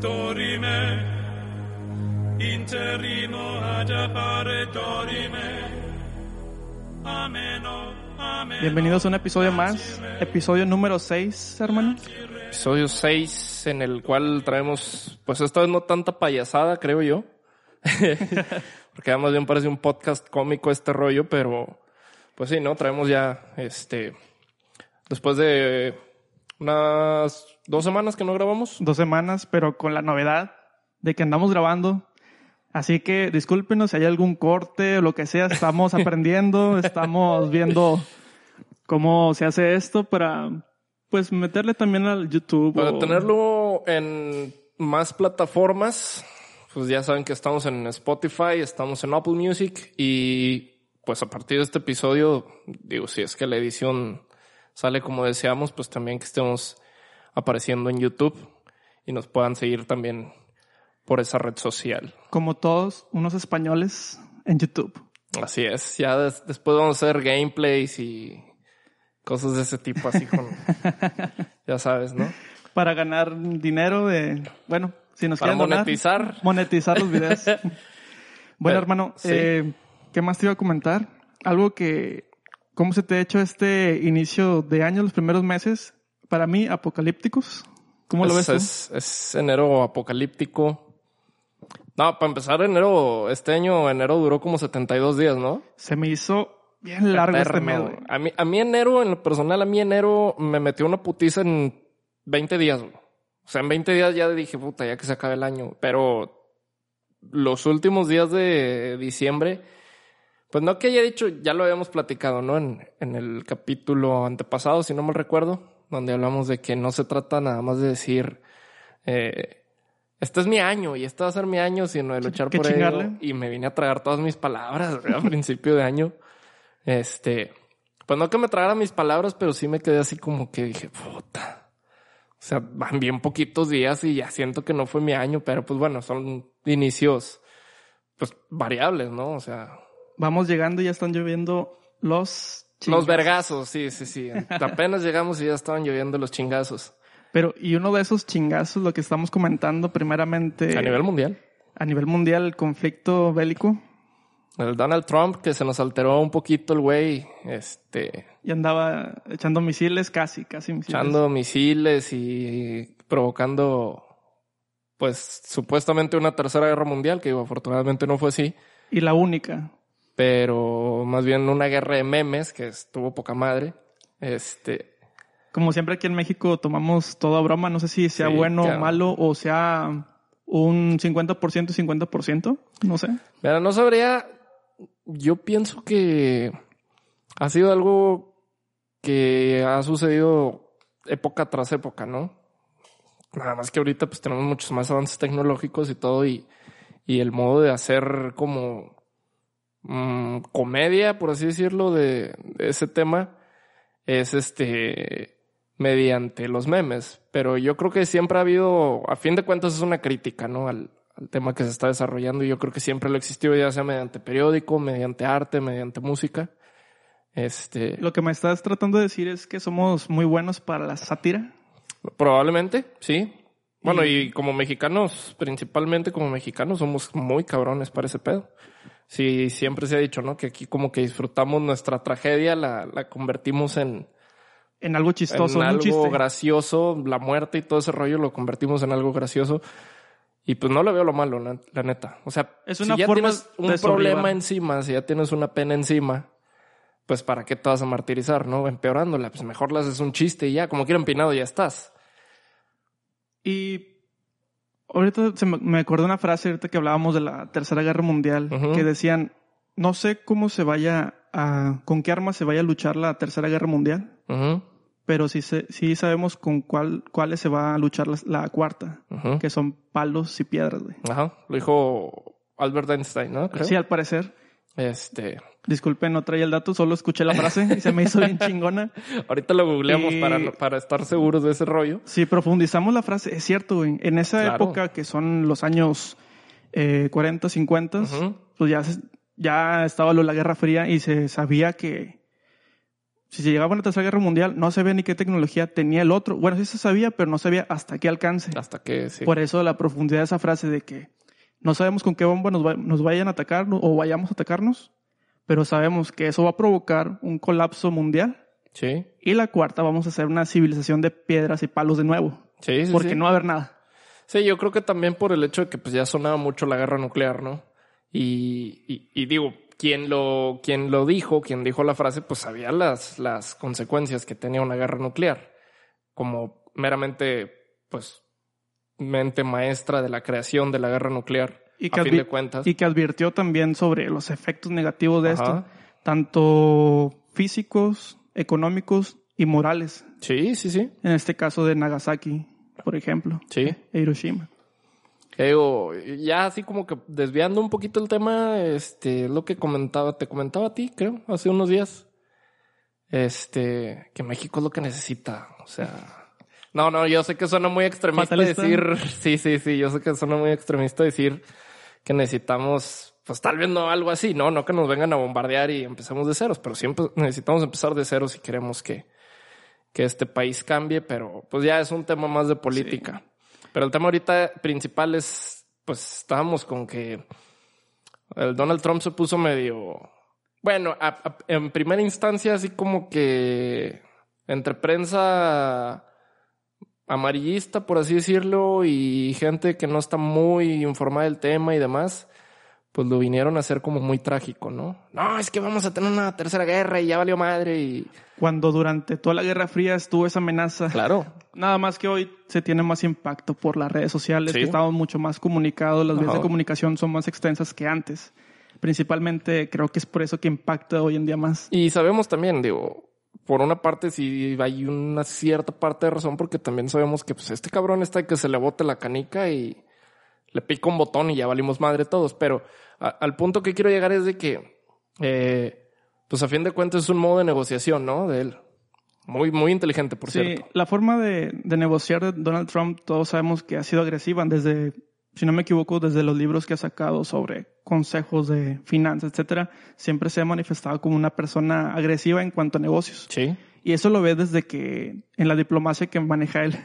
Dorime, interrimo ad appare dorime, ameno, ameno. Bienvenidos a un episodio más, episodio número 6, hermano. Episodio 6 en el cual traemos, pues esta vez no tanta payasada, creo yo. Porque además bien parece un podcast cómico este rollo, pero pues sí, ¿no? Traemos ya, este, después de unas dos semanas que no grabamos. Dos semanas, pero con la novedad de que andamos grabando. Así que discúlpenos si hay algún corte o lo que sea, estamos aprendiendo, estamos viendo cómo se hace esto para pues meterle también al YouTube. Para o- tenerlo en más plataformas, pues ya saben que estamos en Spotify, estamos en Apple Music y pues a partir de este episodio, digo, si es que la edición sale como deseamos, pues también que estemos apareciendo en YouTube y nos puedan seguir también por esa red social. como todos unos españoles en YouTube. Así es, ya des- después vamos a hacer gameplays y cosas de ese tipo así con, ya sabes, ¿no? Para ganar dinero de, bueno, si nos Para quieren donar, monetizar. monetizar los videos. bueno, Pero, hermano, sí. eh, ¿qué más te iba a comentar? Algo que, ¿cómo se te ha hecho este inicio de año, los primeros meses? Para mí, apocalípticos. ¿Cómo lo ves es, tú? es, es enero apocalíptico. No, para empezar enero, este año enero duró como 72 días, ¿no? Se me hizo bien largo este Eterno, mes. güey. güey. A mí, a mí enero, en lo personal, a mí enero me metió una putiza en 20 días, güey. O sea, en 20 días ya dije, puta, ya que se acabe el año. Pero los últimos días de diciembre, pues no que haya dicho, ya lo habíamos platicado, ¿no? En, en el capítulo antepasado, si no mal recuerdo, donde hablamos de que no se trata nada más de decir, eh, este es mi año y este va a ser mi año, sino de luchar por chingarle. ello. Y me vine a tragar todas mis palabras a principio de año. Este, pues no que me tragara mis palabras, pero sí me quedé así como que dije, puta. O sea, van bien poquitos días y ya siento que no fue mi año, pero pues bueno, son inicios, pues variables, ¿no? O sea, Vamos llegando y ya están lloviendo los los chingazos. vergazos, sí, sí, sí. Apenas llegamos y ya estaban lloviendo los chingazos. Pero, y uno de esos chingazos, lo que estamos comentando primeramente A nivel mundial. a nivel mundial, el conflicto bélico, El Donald Trump, que se nos alteró un poquito el güey, este, y andaba echando misiles, casi, casi misiles. echando misiles y provocando, pues, supuestamente una tercera guerra mundial, que afortunadamente no fue así, Y la única. Pero más bien una guerra de memes que estuvo poca madre. Este, Como siempre aquí en México tomamos todo a broma, no sé si sea Sí, bueno o malo o sea un 50% y 50%, no sé. mira, no sabría, yo pienso que ha sido algo que ha sucedido época tras época, ¿no? Nada más que ahorita pues tenemos muchos más avances tecnológicos y todo y, y el modo de hacer como mm, comedia, por así decirlo, de, de ese tema es este mediante los memes. Pero yo creo que siempre ha habido, a fin de cuentas es una crítica, ¿no? Al, al tema que se está desarrollando y yo creo que siempre lo existió ya sea mediante periódico, mediante arte, mediante música. Este, Lo que me estás tratando de decir es que somos muy buenos para la sátira. Probablemente, sí. Bueno, Y- y como mexicanos, principalmente como mexicanos, somos muy cabrones para ese pedo. Sí, siempre se ha dicho, ¿no? Que aquí como que disfrutamos nuestra tragedia, la, la convertimos en, En algo chistoso, en algo chiste. gracioso, la muerte y todo ese rollo lo convertimos en algo gracioso. Y pues no le veo lo malo, la, la neta. O sea, Es una si ya forma tienes un problema encima, si ya tienes una pena encima, pues para qué te vas a martirizar, ¿no? Empeorándola, pues mejor le haces un chiste y ya, como quiera empinado ya estás. Y ahorita se me, me acordé una frase ahorita que hablábamos de la Tercera Guerra Mundial, que decían, no sé cómo se vaya a, con qué arma se vaya a luchar la Tercera Guerra Mundial, pero sí, se- sí sabemos con cuál, cuáles se va a luchar la, la cuarta, que son palos y piedras, güey. Ajá, lo dijo Albert Einstein, ¿no? Creo. Sí, al parecer. Este, Disculpen, no traía el dato, solo escuché la frase y se me hizo bien chingona. ahorita lo googleamos Y- para, para estar seguros de ese rollo. Si profundizamos la frase, es cierto, güey. En esa Claro. época, que son los años eh, 40, 50, Ujú. pues ya, se- ya estaba lo la Guerra Fría y se sabía que si se llegaba a una tercera guerra mundial, no sabía ni qué tecnología tenía el otro. Bueno, sí se sabía, pero no sabía hasta qué alcance. Hasta que sí. Por eso la profundidad de esa frase de que no sabemos con qué bomba nos, va- nos vayan a atacar o vayamos a atacarnos, pero sabemos que eso va a provocar un colapso mundial. Sí, Y la cuarta, vamos a hacer una civilización de piedras y palos de nuevo. sí, sí. porque sí. no va a haber nada. Sí, yo creo que también por el hecho de que pues ya sonaba mucho la guerra nuclear, ¿no? Y, y, y digo, quien lo, quien lo dijo, quien dijo la frase, pues sabía las, las consecuencias que tenía una guerra nuclear. Como meramente, pues, mente maestra de la creación de la guerra nuclear. Y que, a fin de advi- cuentas. y que advirtió también sobre los efectos negativos de Ajá. esto, tanto físicos, económicos y morales. Sí, sí, sí. En este caso de Nagasaki, por ejemplo, Sí. e Hiroshima. Que digo, ya así como que desviando un poquito el tema, este, lo que comentaba, te comentaba a ti, creo, hace unos días. Este, que México es lo que necesita. O sea, no, no, yo sé que suena muy extremista ¿Fatalista? decir, sí, sí, sí, yo sé que suena muy extremista decir que necesitamos, pues tal vez no algo así, no, no que nos vengan a bombardear y empecemos de ceros, pero siempre necesitamos empezar de ceros si queremos que, que este país cambie, pero pues ya es un tema más de política. Pero el tema ahorita principal es, pues estábamos con que el Donald Trump se puso medio, bueno, a- a- en primera instancia así como que entre prensa amarillista, por así decirlo, y gente que no está muy informada del tema y demás, pues lo vinieron a hacer como muy trágico, ¿no? No, es que vamos a tener una tercera guerra y ya valió madre y... Cuando durante toda la Guerra Fría estuvo esa amenaza, Claro, nada más que hoy se tiene más impacto por las redes sociales, Sí. que estamos mucho más comunicados, las vías Ajá. de comunicación son más extensas que antes. Principalmente creo que es por eso que impacta hoy en día más. Y sabemos también, digo, por una parte sí hay una cierta parte de razón porque también sabemos que pues este cabrón está que se le bote la canica y le pica un botón y ya valimos madre todos. Pero a- al punto que quiero llegar es de que, eh, pues a fin de cuentas es un modo de negociación, ¿no? De él. Muy, muy inteligente, por Sí, cierto. la forma de, de negociar de Donald Trump, todos sabemos que ha sido agresiva desde, si no me equivoco, desde los libros que ha sacado sobre consejos de finanzas, etcétera, siempre se ha manifestado como una persona agresiva en cuanto a negocios. Sí. Y eso lo ves desde que en la diplomacia que maneja él.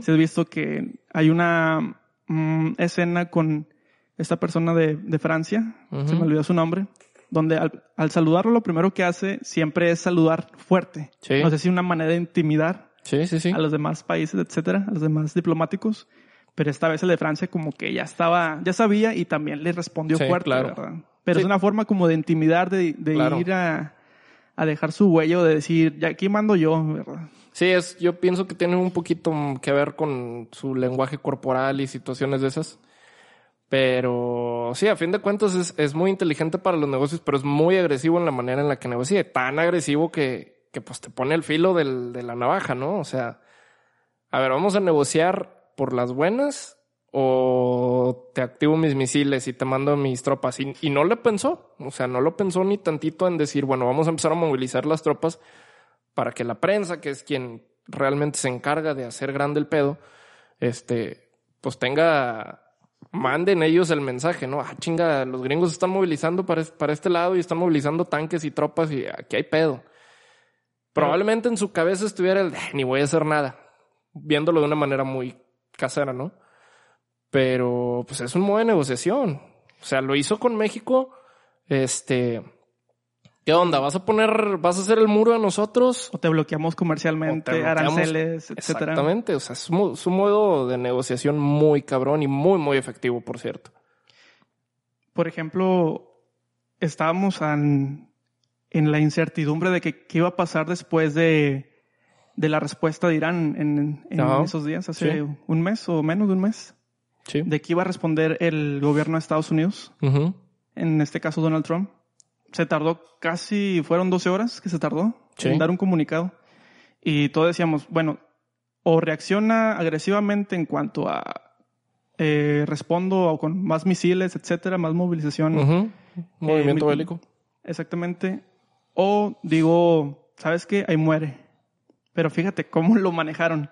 Se ha visto que hay una mm, escena con esta persona de, de Francia, se me olvidó su nombre, donde al, al saludarlo lo primero que hace siempre es saludar fuerte. Sí. No sé si una manera de intimidar Sí, sí, sí. a los demás países, etcétera, a los demás diplomáticos. Pero esta vez el de Francia como que ya estaba, ya sabía y también le respondió Sí, fuerte, claro. ¿verdad? Pero Sí. es una forma como de intimidar, de, de Claro. ir a, a dejar su huello, de decir, ya aquí mando yo, ¿verdad? Sí, es, yo pienso que tiene un poquito que ver con su lenguaje corporal y situaciones de esas. Pero sí, a fin de cuentas es, es muy inteligente para los negocios, pero es muy agresivo en la manera en la que negocia. Tan agresivo que, que pues te pone el filo del- de la navaja, ¿no? O sea, a ver, vamos a negociar por las buenas o te activo mis misiles y te mando mis tropas. Y, no le pensó, o sea, no lo pensó ni tantito en decir, bueno, vamos a empezar a movilizar las tropas para que la prensa, que es quien realmente se encarga de hacer grande el pedo, este, pues tenga, manden ellos el mensaje, ¿no? Ah, chinga, los gringos están movilizando para, para este lado y están movilizando tanques y tropas y aquí hay pedo. Probablemente en su cabeza estuviera el, "Eh, ni voy a hacer nada, viéndolo de una manera muy casera, ¿no? Pero, pues es un modo de negociación. O sea, lo hizo con México, este, ¿Qué onda? ¿Vas a poner, vas a hacer el muro a nosotros? O te bloqueamos comercialmente, O te bloqueamos. aranceles, etcétera. Exactamente. O sea, es un, es un modo de negociación muy cabrón y muy, muy efectivo, por cierto. Por ejemplo, estábamos en, en la incertidumbre de que qué iba a pasar después de, de la respuesta de Irán en, esos días, hace Sí. un mes o menos de un mes, Sí. de qué iba a responder el gobierno de Estados Unidos, en este caso Donald Trump. Se tardó casi, fueron 12 horas que se tardó Sí. en dar un comunicado. Y todos decíamos, bueno, o reacciona agresivamente en cuanto a eh, respondo o con más misiles, etcétera, más movilización. Ujú. Movimiento mi- bélico. Exactamente. O digo, ¿sabes qué? Ahí muere. Pero fíjate cómo lo manejaron.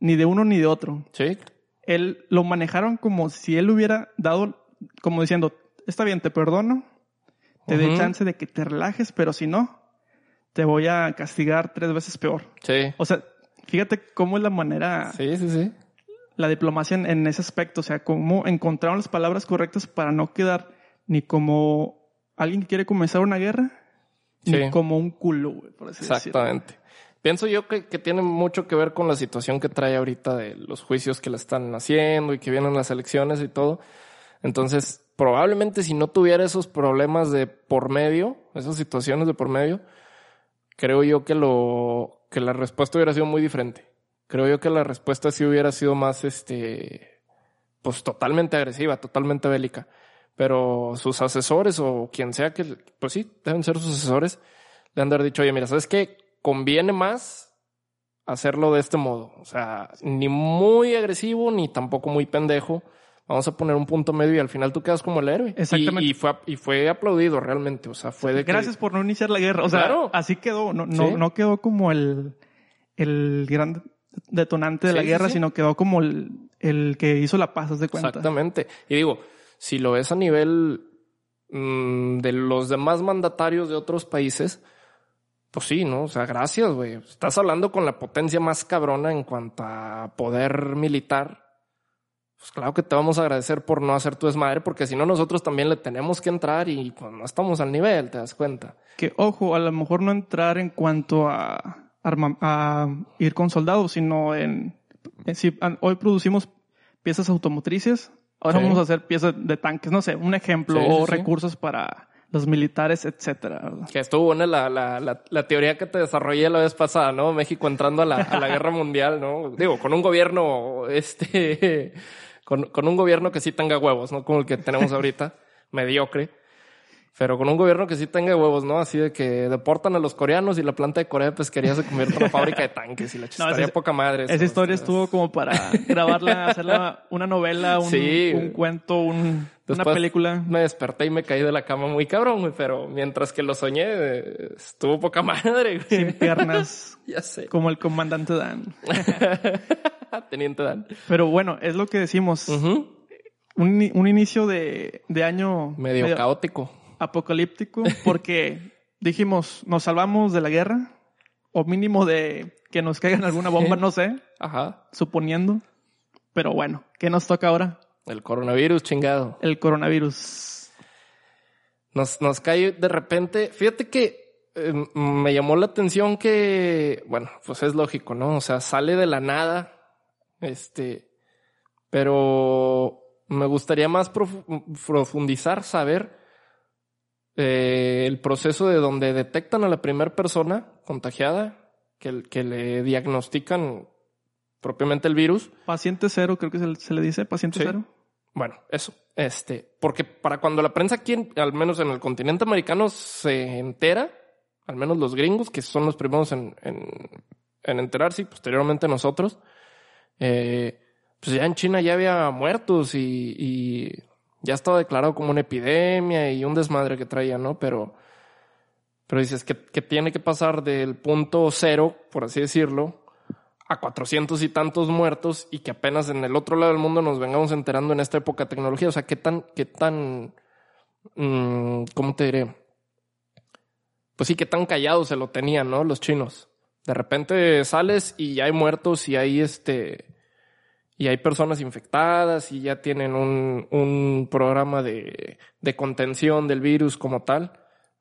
Ni de uno ni de otro. Sí. Él lo manejaron como si él hubiera dado, como diciendo, está bien, te perdono, te dé Ujú. chance de que te relajes, pero si no, te voy a castigar tres veces peor. Sí. O sea, fíjate cómo es la manera, Sí, sí, sí. la diplomacia en, en ese aspecto. O sea, cómo encontraron las palabras correctas para no quedar ni como alguien que quiere comenzar una guerra, Sí. ni como un culo, güey, por así decirlo. Pienso yo que, que tiene mucho que ver con la situación que trae ahorita de los juicios que le están haciendo y que vienen las elecciones y todo. Entonces, probablemente si no tuviera esos problemas de por medio, esas situaciones de por medio, creo yo que lo, que la respuesta hubiera sido muy diferente. Creo yo que la respuesta sí hubiera sido más, este, pues totalmente agresiva, totalmente bélica. Pero sus asesores o quien sea que, pues sí, deben ser sus asesores, le han de haber dicho, oye, mira, ¿sabes qué? Conviene más hacerlo de este modo. O sea, ni muy agresivo, ni tampoco muy pendejo. Vamos a poner un punto medio y al final tú quedas como el héroe. Exactamente. Y, fue, y fue aplaudido realmente. O sea, fue de que- Gracias por no iniciar la guerra. O sea, Claro. así quedó. No, no, Sí. no quedó como el, el gran detonante de la Sí, guerra, sí. sino quedó como el, el que hizo la paz, de cuenta. Exactamente. Y digo, si lo ves a nivel mm, de los demás mandatarios de otros países, pues sí, ¿no? O sea, gracias, güey. Estás hablando con la potencia más cabrona en cuanto a poder militar. Pues claro que te vamos a agradecer por no hacer tu desmadre, porque si no nosotros también le tenemos que entrar y pues no estamos al nivel, te das cuenta. Que, ojo, a lo mejor no entrar en cuanto a, arma- a ir con soldados, sino en... en si hoy producimos piezas automotrices, ahora Sí. vamos a hacer piezas de tanques, no sé, un ejemplo, sí, o sí. recursos para los militares, etcétera. ¿verdad? Que estuvo buena la, la, la, la teoría que te desarrollé la vez pasada, ¿no? México entrando a la, a la guerra mundial, ¿no? Digo, con un gobierno, este, con, con un gobierno que sí tenga huevos, ¿no? Como el que tenemos ahorita, mediocre. Pero con un gobierno que sí tenga huevos, ¿no? Así de que deportan a los coreanos y la planta de Corea de pesquería se convierte en una fábrica de tanques y la chistaría poca madre. Esa historia estuvo como para grabarla, hacerla una novela, un, Sí. un cuento, un- una película. Me desperté y me caí de la cama muy cabrón, güey, pero mientras que lo soñé, estuvo poca madre, güey. sin piernas, Ya sé. como el comandante Dan. Teniente Dan. Pero bueno, es lo que decimos. Un, ni- un inicio de, de año Medio caótico. Apocalíptico, porque dijimos, nos salvamos de la guerra, o mínimo de que nos caigan alguna bomba, no sé, Ajá. suponiendo. Pero bueno, ¿qué nos toca ahora? El coronavirus, chingado. El coronavirus. Nos, nos cae de repente. Fíjate que eh, me llamó la atención que, bueno, pues es lógico, ¿no? O sea, sale de la nada. Este, pero me gustaría más profu- profundizar, saber eh, el proceso de donde detectan a la primera persona contagiada, que, que le diagnostican propiamente el virus. Paciente cero, creo que se, se le dice, paciente Sí. cero. Bueno, eso. Este, porque para cuando la prensa aquí, al menos en el continente americano, se entera, al menos los gringos, que son los primeros en, en, en enterarse y posteriormente nosotros, eh, pues ya en China ya había muertos y, y ya estaba declarado como una epidemia y un desmadre que traía, ¿no? Pero, pero dices que, que tiene que pasar del punto cero, por así decirlo, a 400 y tantos muertos y que apenas en el otro lado del mundo nos vengamos enterando en esta época de tecnología. O sea, qué tan, qué tan, mm, ¿cómo te diré? Pues sí, qué tan callados se lo tenían, ¿no? Los chinos. De repente sales y ya hay muertos y hay este, y hay personas infectadas y ya tienen un, un programa de, de contención del virus como tal.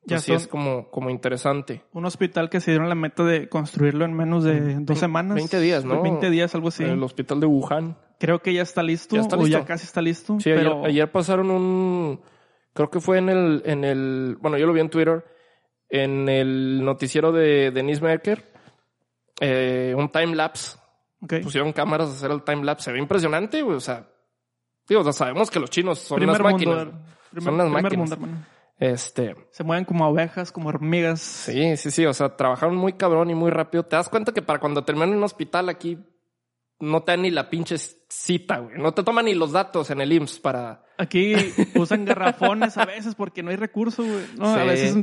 Ya Pues sí es como, como interesante. Un hospital que se dieron la meta de construirlo en menos de dos semanas. 20 días, ¿no? 20 días, algo así. El hospital de Wuhan. Creo que ya está listo, Ya está o listo. ya casi está listo. Sí, pero ayer, ayer pasaron un, creo que fue en el, en el, bueno, yo lo vi en Twitter, en el noticiero de Denise Merker, eh, un time lapse. Pusieron cámaras a hacer el time lapse. Se ve impresionante, güey. O sea, digo, o sea, sabemos que los chinos son primer unas mundo. máquinas. primer, Son unas máquinas. mundo. Este, Se mueven como ovejas, como hormigas. sí, sí, sí, o sea, trabajaron muy cabrón y muy rápido. Te das cuenta que para cuando terminan en un hospital aquí no te dan ni la pinche cita, güey. No te toman ni los datos en el IMSS para... Aquí usan garrafones a veces porque no hay recurso, güey. No, a veces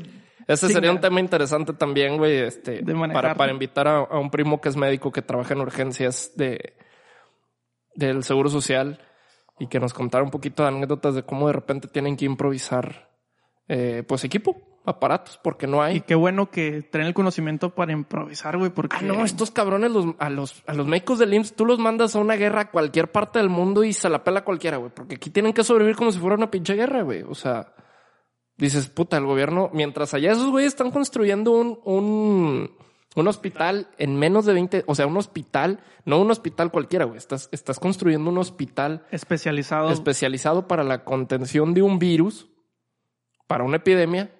Ese sería un tema interesante también, güey, este, para, para invitar a, a un primo que es médico que trabaja en urgencias de del Seguro Social y que nos contara un poquito de anécdotas de cómo de repente tienen que improvisar, eh, pues equipo, aparatos, porque no hay. Y qué bueno que traen el conocimiento para improvisar, güey, porque... Ah, no, estos cabrones los, a los, a los médicos del IMSS, tú los mandas a una guerra a cualquier parte del mundo y se la pela cualquiera, güey. Porque aquí tienen que sobrevivir como si fuera una pinche guerra, güey. O sea, dices, puta, el gobierno, mientras allá esos güeyes están construyendo un, un, un hospital en menos de 20, o sea, un hospital, no un hospital cualquiera, güey. Estás, estás construyendo un hospital especializados. especializado para la contención de un virus, para una epidemia,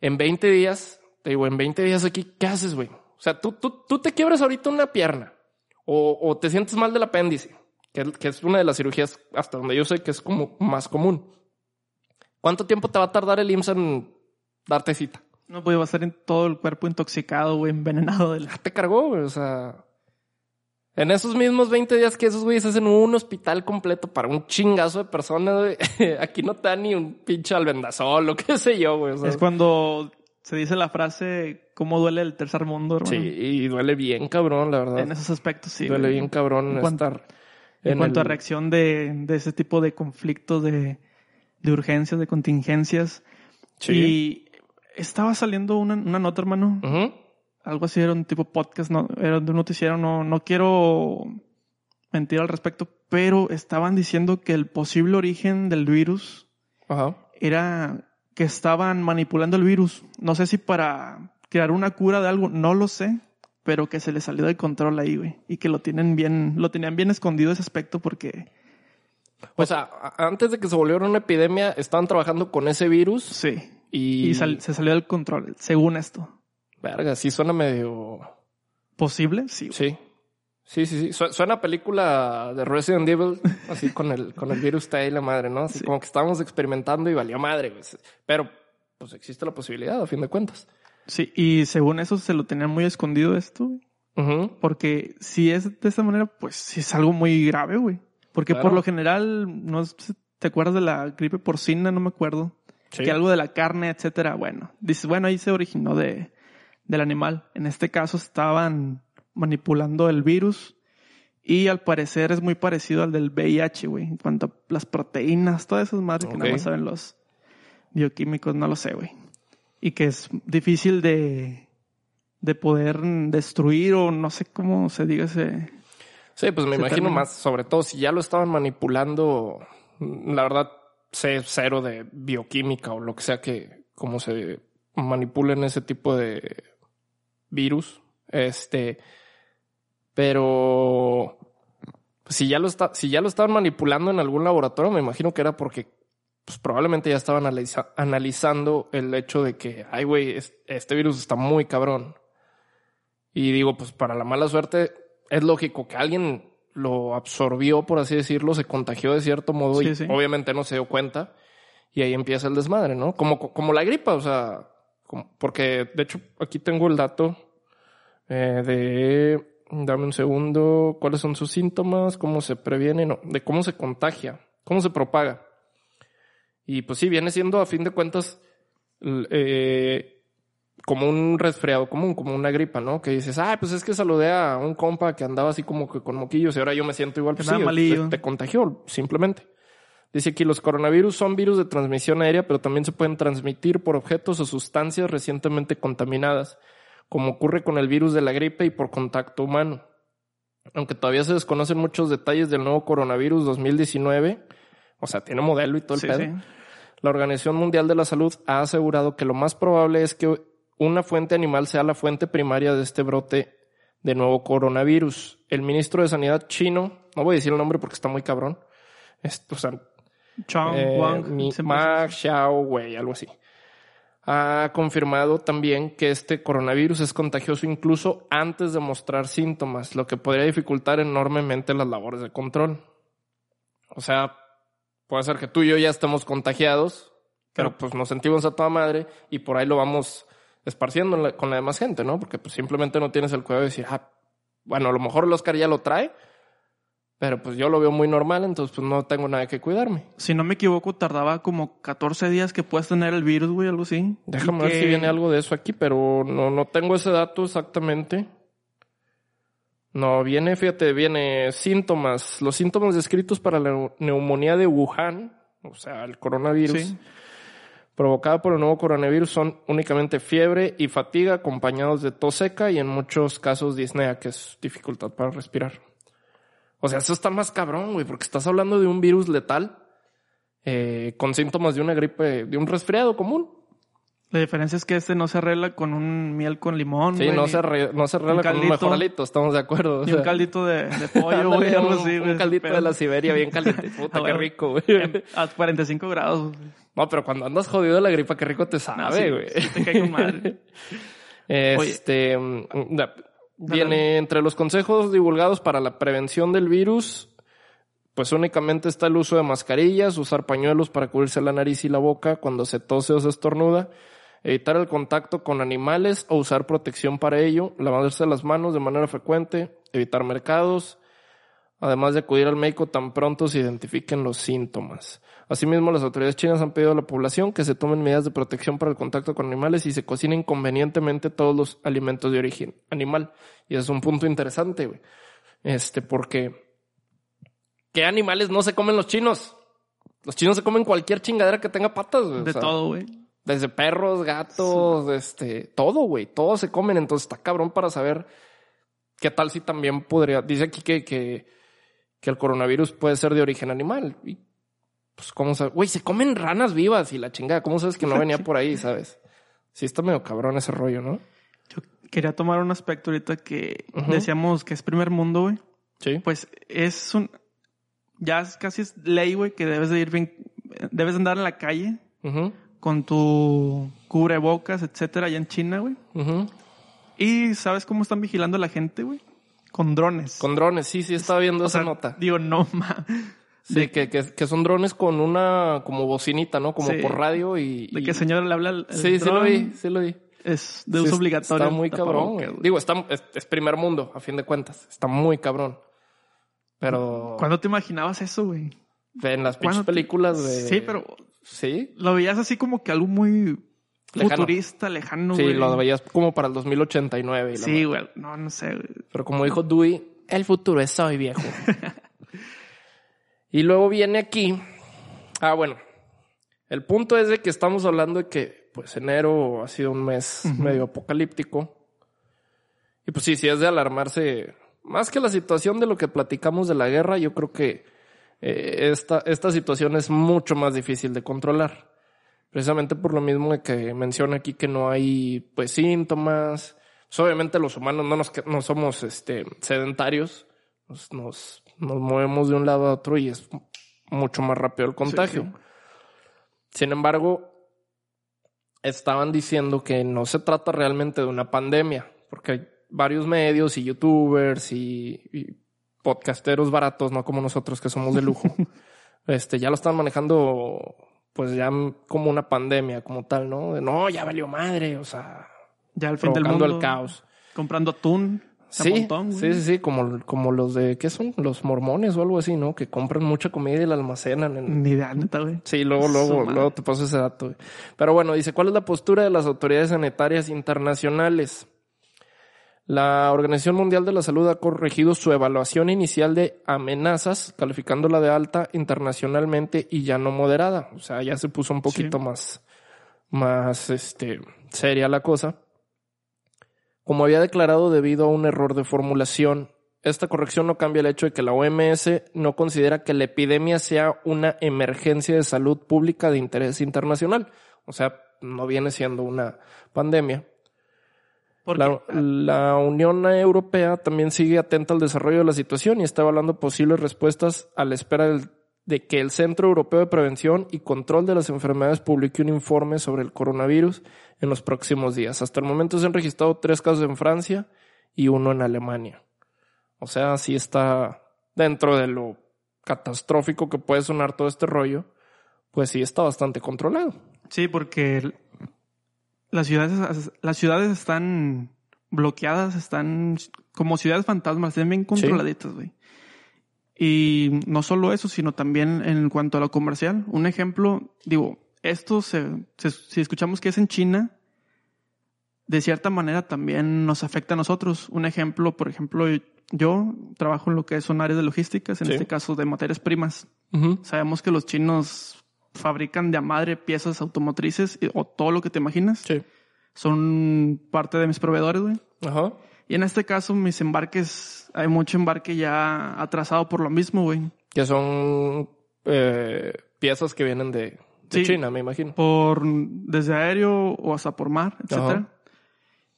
en 20 días, te digo, en 20 días aquí, ¿qué haces, güey? O sea, tú, tú, tú te quiebras ahorita una pierna o, o te sientes mal del apéndice, que, que es una de las cirugías hasta donde yo sé que es como más común. ¿Cuánto tiempo te va a tardar el IMSS en darte cita? No, pues va a estar en todo el cuerpo intoxicado, güey, envenenado del... Ya te cargó, güey, o sea... En esos mismos 20 días que esos güeyes hacen un hospital completo para un chingazo de personas, güey, aquí no te dan ni un pinche albendazol o qué sé yo, güey. Es cuando se dice la frase, ¿cómo duele el tercer mundo, hermano? sí, y duele bien cabrón, la verdad. En esos aspectos, sí. duele güey. bien cabrón En cuanto- estar En, cuanto el- a reacción de, de ese tipo de conflictos, de, de urgencias, de contingencias. Sí. Y estaba saliendo una, una nota, hermano. Ujú. Algo así, era un tipo podcast, no, era de un noticiero. No, no quiero mentir al respecto, pero estaban diciendo que el posible origen del virus era que estaban manipulando el virus. No sé si para crear una cura de algo, no lo sé, pero que se les salió de control ahí, güey. Y que lo tienen bien, lo tenían bien escondido ese aspecto porque, O sea, antes de que se volviera una epidemia, estaban trabajando con ese virus sí. y... Y sal- se salió del control, según esto. Verga, sí suena medio... ¿Posible? Sí. Sí. Sí, sí, sí. Su- Suena a película de Resident Evil, así con el, con el virus está ahí la madre, ¿no? Así Sí. como que estábamos experimentando y valió madre. Pero, pues existe la posibilidad, a fin de cuentas. Sí, y según eso se lo tenían muy escondido esto, güey. Porque si es de esa manera, pues sí es algo muy grave, güey. Porque Claro. por lo general, no te acuerdas de la gripe porcina, no me acuerdo. Sí. que algo de la carne, etcétera. Bueno, dices, bueno, ahí se originó de, del animal. En este caso estaban manipulando el virus y al parecer es muy parecido al del VIH, güey. En cuanto a las proteínas, todas esas madres que nada más saben los bioquímicos, no lo sé, güey. Y que es difícil de, de poder destruir o no sé cómo se diga ese... Sí, pues me imagino termina. más, sobre todo si ya lo estaban manipulando, la verdad, sé cero de bioquímica o lo que sea que, como se manipulen ese tipo de virus. Este, pero si ya lo está, si ya lo estaban manipulando en algún laboratorio, me imagino que era porque pues probablemente ya estaban analiza- analizando el hecho de que, ay, güey, es- este virus está muy cabrón. Y digo, pues para la mala suerte, es lógico que alguien lo absorbió, por así decirlo, se contagió de cierto modo Sí, y sí. obviamente no se dio cuenta. Y ahí empieza el desmadre, ¿no? Como, como la gripa, o sea, como- porque de hecho aquí tengo el dato eh, de, dame un segundo, cuáles son sus síntomas, cómo se previene, no, de cómo se contagia, cómo se propaga. Y pues sí, viene siendo a fin de cuentas eh, como un resfriado común, como una gripa, ¿no? Que dices, ah, pues es que saludé a un compa que andaba así como que con moquillos y ahora yo me siento igual. Que Pues sí, te, te contagió, simplemente. Dice aquí, los coronavirus son virus de transmisión aérea, pero también se pueden transmitir por objetos o sustancias recientemente contaminadas, como ocurre con el virus de la gripe y por contacto humano. Aunque todavía se desconocen muchos detalles del nuevo coronavirus 2019, o sea, tiene modelo y todo el Sí, pedo. sí. La Organización Mundial de la Salud ha asegurado que lo más probable es que una fuente animal sea la fuente primaria de este brote de nuevo coronavirus. El ministro de Sanidad chino, no voy a decir el nombre porque está muy cabrón, es, o sea, Chong, eh, Wang, Mi- Ma Xiao Wei, algo así. Ha confirmado también que este coronavirus es contagioso incluso antes de mostrar síntomas, lo que podría dificultar enormemente las labores de control. O sea, puede ser que tú y yo ya estemos contagiados Pero pues nos sentimos a toda madre y por ahí lo vamos esparciendo la- con la demás gente, ¿no? Porque pues simplemente no tienes el cuidado de decir, ah, bueno, a lo mejor el Oscar ya lo trae, pero pues yo lo veo muy normal, entonces pues no tengo nada que cuidarme. Si no me equivoco, tardaba como 14 días que puedes tener el virus, güey, algo así. Déjame ver que- si viene algo de eso aquí, pero no, no tengo ese dato exactamente. No, viene, fíjate, viene síntomas. Los síntomas descritos para la neu- neumonía de Wuhan, o sea, el coronavirus, Sí. Provocada por el nuevo coronavirus, son únicamente fiebre y fatiga acompañados de tos seca y en muchos casos disnea, que es dificultad para respirar. O sea, eso está más cabrón, güey, porque estás hablando de un virus letal eh, con síntomas de una gripe, de un resfriado común. La diferencia es que este no se arregla con un miel con limón, Sí, güey, no se, arre- no se arregla un con un caldito. mejoralito, estamos de acuerdo. o un caldito de, de pollo, güey, algo un- así, güey. Un caldito Pero de la Siberia bien caliente. Puta, Ah, qué bueno. rico, güey. a 45 grados. güey. No, pero cuando andas jodido de la gripa, qué rico te No, sabe, sí, güey. sí te cae con madre. Este, mm, da- viene entre los consejos divulgados para la prevención del virus, pues únicamente está el uso de mascarillas, usar pañuelos para cubrirse la nariz y la boca cuando se tose o se estornuda, evitar el contacto con animales o usar protección para ello, lavarse las manos de manera frecuente, evitar mercados, además de acudir al médico tan pronto se identifiquen los síntomas. Asimismo, las autoridades chinas han pedido a la población que se tomen medidas de protección para el contacto con animales y se cocinen convenientemente todos los alimentos de origen animal. Y es un punto interesante, güey. Este, porque ¿qué animales no se comen los chinos? Los chinos se comen cualquier chingadera que tenga patas, güey. O De sea, todo, güey. Desde perros, gatos, este, todo, güey. Todo se comen. Entonces está cabrón para saber qué tal si también podría. Dice aquí que, que, que el coronavirus puede ser de origen animal. Y pues, ¿cómo sabes? Güey, se comen ranas vivas y la chingada. ¿Cómo sabes que no venía por ahí, sabes? Sí, está medio cabrón ese rollo, ¿no? Yo quería tomar un aspecto ahorita que decíamos que es primer mundo, güey. Sí. Pues es un... Ya es casi es ley, güey, que debes de ir bien... Debes de andar en la calle con tu cubrebocas, etcétera, allá en China, güey. Y ¿sabes cómo están vigilando a la gente, güey? Con drones. Con drones, sí, sí, estaba viendo O esa sea, nota. Digo, no, ma. Sí, que, que, que son drones con una como bocinita, ¿no? Como Sí. por radio y... De que señor le habla al Sí, sí lo vi, sí lo vi. Es de Sí, uso obligatorio. Está muy el cabrón. güey. Digo, está, es, es primer mundo, a fin de cuentas. Está muy cabrón. Pero ¿Cuándo te imaginabas eso, güey? en las pinches ¿Cuándo te- películas de... Sí, pero Sí, lo veías así como que algo muy Lejano. futurista, lejano, sí, güey. lo veías como para el 2089. y Sí, güey. No, no sé, güey. Pero como dijo Dewey, el futuro es hoy, viejo. y luego viene aquí. Ah, bueno. El punto es de que estamos hablando de que, pues, enero ha sido un mes medio apocalíptico. Y pues sí, sí es de alarmarse. Más que la situación de lo que platicamos de la guerra, yo creo que eh, esta, esta situación es mucho más difícil de controlar. Precisamente por lo mismo de que menciona aquí que no hay, pues, síntomas. Pues, obviamente los humanos no, nos, no somos este, sedentarios. Nos, nos, nos movemos de un lado a otro y es mucho más rápido el contagio. sí. Sin embargo, estaban diciendo que no se trata realmente de una pandemia, porque hay varios medios y youtubers y, y podcasteros baratos, no como nosotros que somos de lujo, este, ya lo están manejando pues ya como una pandemia como tal, ¿no? De, no, ya valió madre, o sea, Ya al fin del mundo. el caos. Comprando atún. Sí, montón, sí, sí, sí, como, como los de, ¿qué son? Los mormones o algo así, ¿no? Que compran mucha comida y la almacenan en, Ni idea, neta, güey. Sí, luego, luego, luego te paso ese dato. güey. Pero bueno, dice, ¿cuál es la postura de las autoridades sanitarias internacionales? La Organización Mundial de la Salud ha corregido su evaluación inicial de amenazas, calificándola de alta internacionalmente y ya no moderada. O sea, ya se puso un poquito Sí. más, más, este, seria la cosa. Como había declarado debido a un error de formulación, esta corrección no cambia el hecho de que la OMS no considera que la epidemia sea una emergencia de salud pública de interés internacional. O sea, no viene siendo una pandemia. La Unión Europea también sigue atenta al desarrollo de la situación y está evaluando posibles respuestas a la espera del- de que el Centro Europeo de Prevención y Control de las Enfermedades publique un informe sobre el coronavirus en los próximos días. Hasta el momento se han registrado tres casos en Francia y uno en Alemania. O sea, sí está dentro de lo catastrófico que puede sonar todo este rollo, pues sí está bastante controlado. Sí, porque las ciudades, las ciudades están bloqueadas, están como ciudades fantasmas, están bien controladitas, güey. Y no solo eso, sino también en cuanto a lo comercial. Un ejemplo, digo, esto se, se- si escuchamos que es en China, de cierta manera también nos afecta a nosotros. Un ejemplo, por ejemplo, yo trabajo en lo que son áreas de logísticas, en Sí. este caso de materias primas. Sabemos que los chinos fabrican de a madre piezas automotrices o todo lo que te imaginas. Sí. Son parte de mis proveedores, güey. Ajá. Y en este caso, mis embarques, hay mucho embarque ya atrasado por lo mismo, güey. Que son eh, piezas que vienen de, de Sí. China, me imagino. Por desde aéreo o hasta por mar, etcétera. Ajá.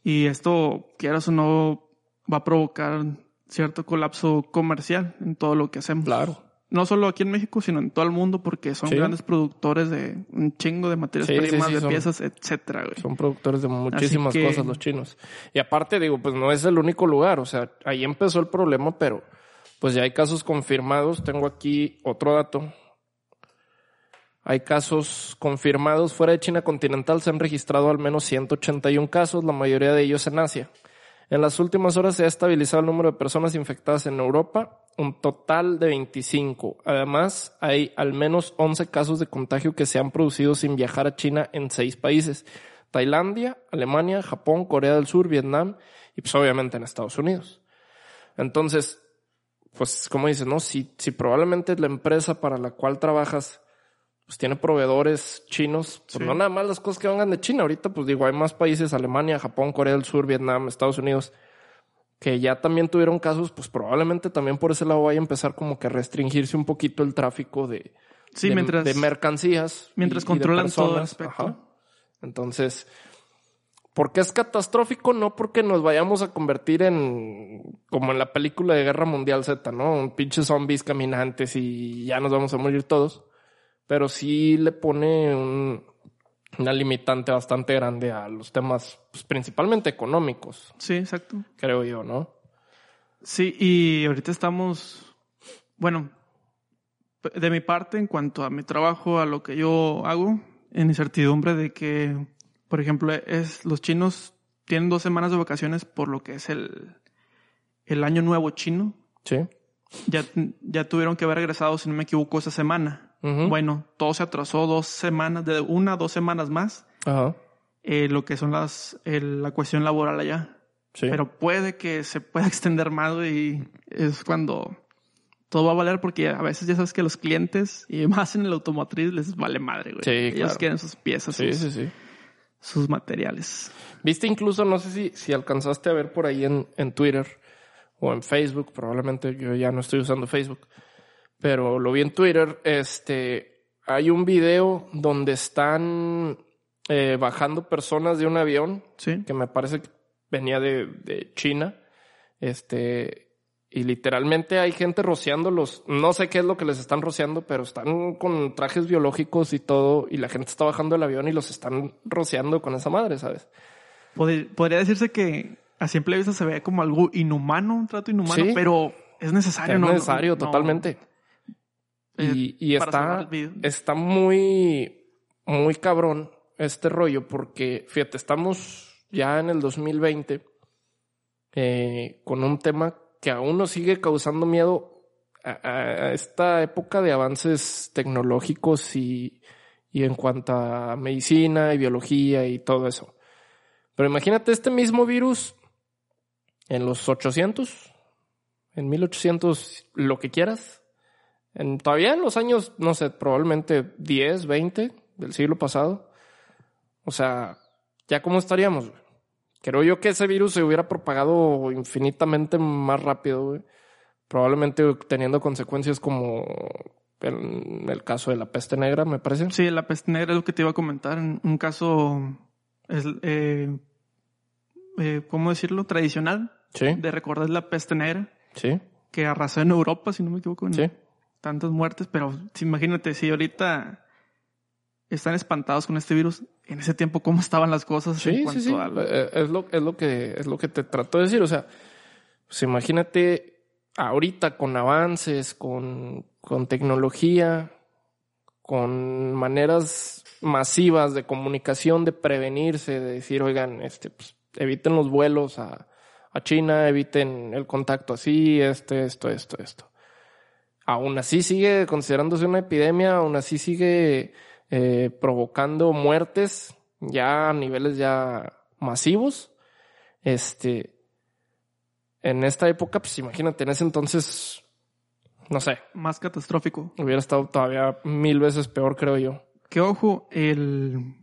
Y esto, quieras o no, va a provocar cierto colapso comercial en todo lo que hacemos. Claro. No solo aquí en México, sino en todo el mundo, porque son Sí. grandes productores de un chingo de materias Sí, primas, sí, de son- piezas, etcétera, güey. Son productores de muchísimas que- cosas los chinos. Y aparte, digo, pues no es el único lugar. O sea, ahí empezó el problema, pero pues ya hay casos confirmados. Tengo aquí otro dato. Hay casos confirmados fuera de China continental. Se han registrado al menos 181 casos, la mayoría de ellos en Asia. En las últimas horas se ha estabilizado el número de personas infectadas en Europa, un total de 25. Además, hay al menos 11 casos de contagio que se han producido sin viajar a China en seis países. Tailandia, Alemania, Japón, Corea del Sur, Vietnam y pues obviamente en Estados Unidos. Entonces, pues como dices, ¿no? Si, si probablemente la empresa para la cual trabajas pues tiene proveedores chinos, pues Sí. no nada más las cosas que vengan de China. Ahorita, pues digo, hay más países, Alemania, Japón, Corea del Sur, Vietnam, Estados Unidos, que ya también tuvieron casos, pues probablemente también por ese lado vaya a empezar como que a restringirse un poquito el tráfico de, Sí, de, mientras, de mercancías. mientras y- y de controlan todo el aspecto. Ajá. Entonces, ¿por qué es catastrófico? No porque nos vayamos a convertir en, como en la película de Guerra Mundial Z, ¿no? Un pinche zombies caminantes y ya nos vamos a morir todos. Pero sí le pone un- una limitante bastante grande a los temas, pues, principalmente económicos, Sí, exacto. creo yo, ¿no? Sí, y ahorita estamos, bueno, de mi parte, en cuanto a mi trabajo, a lo que yo hago, en incertidumbre de que, por ejemplo, es los chinos tienen dos semanas de vacaciones por lo que es el, el año nuevo chino. Sí. Ya, ya tuvieron que haber regresado, si no me equivoco, esa semana. Bueno, todo se atrasó dos semanas, de una a dos semanas más, Ajá. eh, lo que son las, el- la cuestión laboral allá. Sí. Pero puede que se pueda extender más güey, y es cuando todo va a valer porque a veces ya sabes que los clientes y más en el automotriz les vale madre, güey. Sí, Ellos claro. quieren sus piezas, sí, sus, sí, sí. sus materiales. Viste incluso, no sé si, si alcanzaste a ver por ahí en, en Twitter o en Facebook, probablemente yo ya no estoy usando Facebook, pero lo vi en Twitter, este, hay un video donde están eh, bajando personas de un avión Sí. que me parece que venía de, de China, este, y literalmente hay gente rociándolos, no sé qué es lo que les están rociando, pero están con trajes biológicos y todo, y la gente está bajando del avión y los están rociando con esa madre, ¿sabes? Pod- podría decirse que a simple vista se ve como algo inhumano, un trato inhumano, Sí. pero es necesario, es ¿no? necesario, No, totalmente. Eh, y está, está muy, muy cabrón este rollo porque, fíjate, estamos ya en el 2020 eh, con un tema que aún nos sigue causando miedo a, a- a esta época de avances tecnológicos y, y en cuanto a medicina y biología y todo eso. Pero imagínate este mismo virus en los 800, en 1800, lo que quieras. En, todavía en los años, no sé, probablemente 10, 20 del siglo pasado. O sea, ¿ya cómo estaríamos? güey? Creo yo que ese virus se hubiera propagado infinitamente más rápido, güey. Probablemente teniendo consecuencias como en el caso de la peste negra, me parece. Sí, la peste negra es lo que te iba a comentar. En un caso, es, eh, eh, ¿cómo decirlo? Tradicional Sí, de recordar la peste negra sí, que arrasó en Europa, si no me equivoco, en sí. Tantas muertes. Pero sí, imagínate, si ahorita están espantados con este virus, en ese tiempo, ¿cómo estaban las cosas? en Sí, sí, cuanto sí. al- Eh, Es lo, es lo que es lo que te trato de decir. O sea, pues imagínate ahorita con avances, con, con tecnología, con maneras masivas de comunicación, de prevenirse, de decir, oigan, este, pues, eviten los vuelos a, a China, eviten el contacto así, este, esto, esto, esto. Aún así sigue considerándose una epidemia, aún así sigue eh, provocando muertes ya a niveles ya masivos. Este, en esta época, pues imagínate, en ese entonces, no sé, Más catastrófico. hubiera estado todavía mil veces peor, creo yo. Que ojo, el...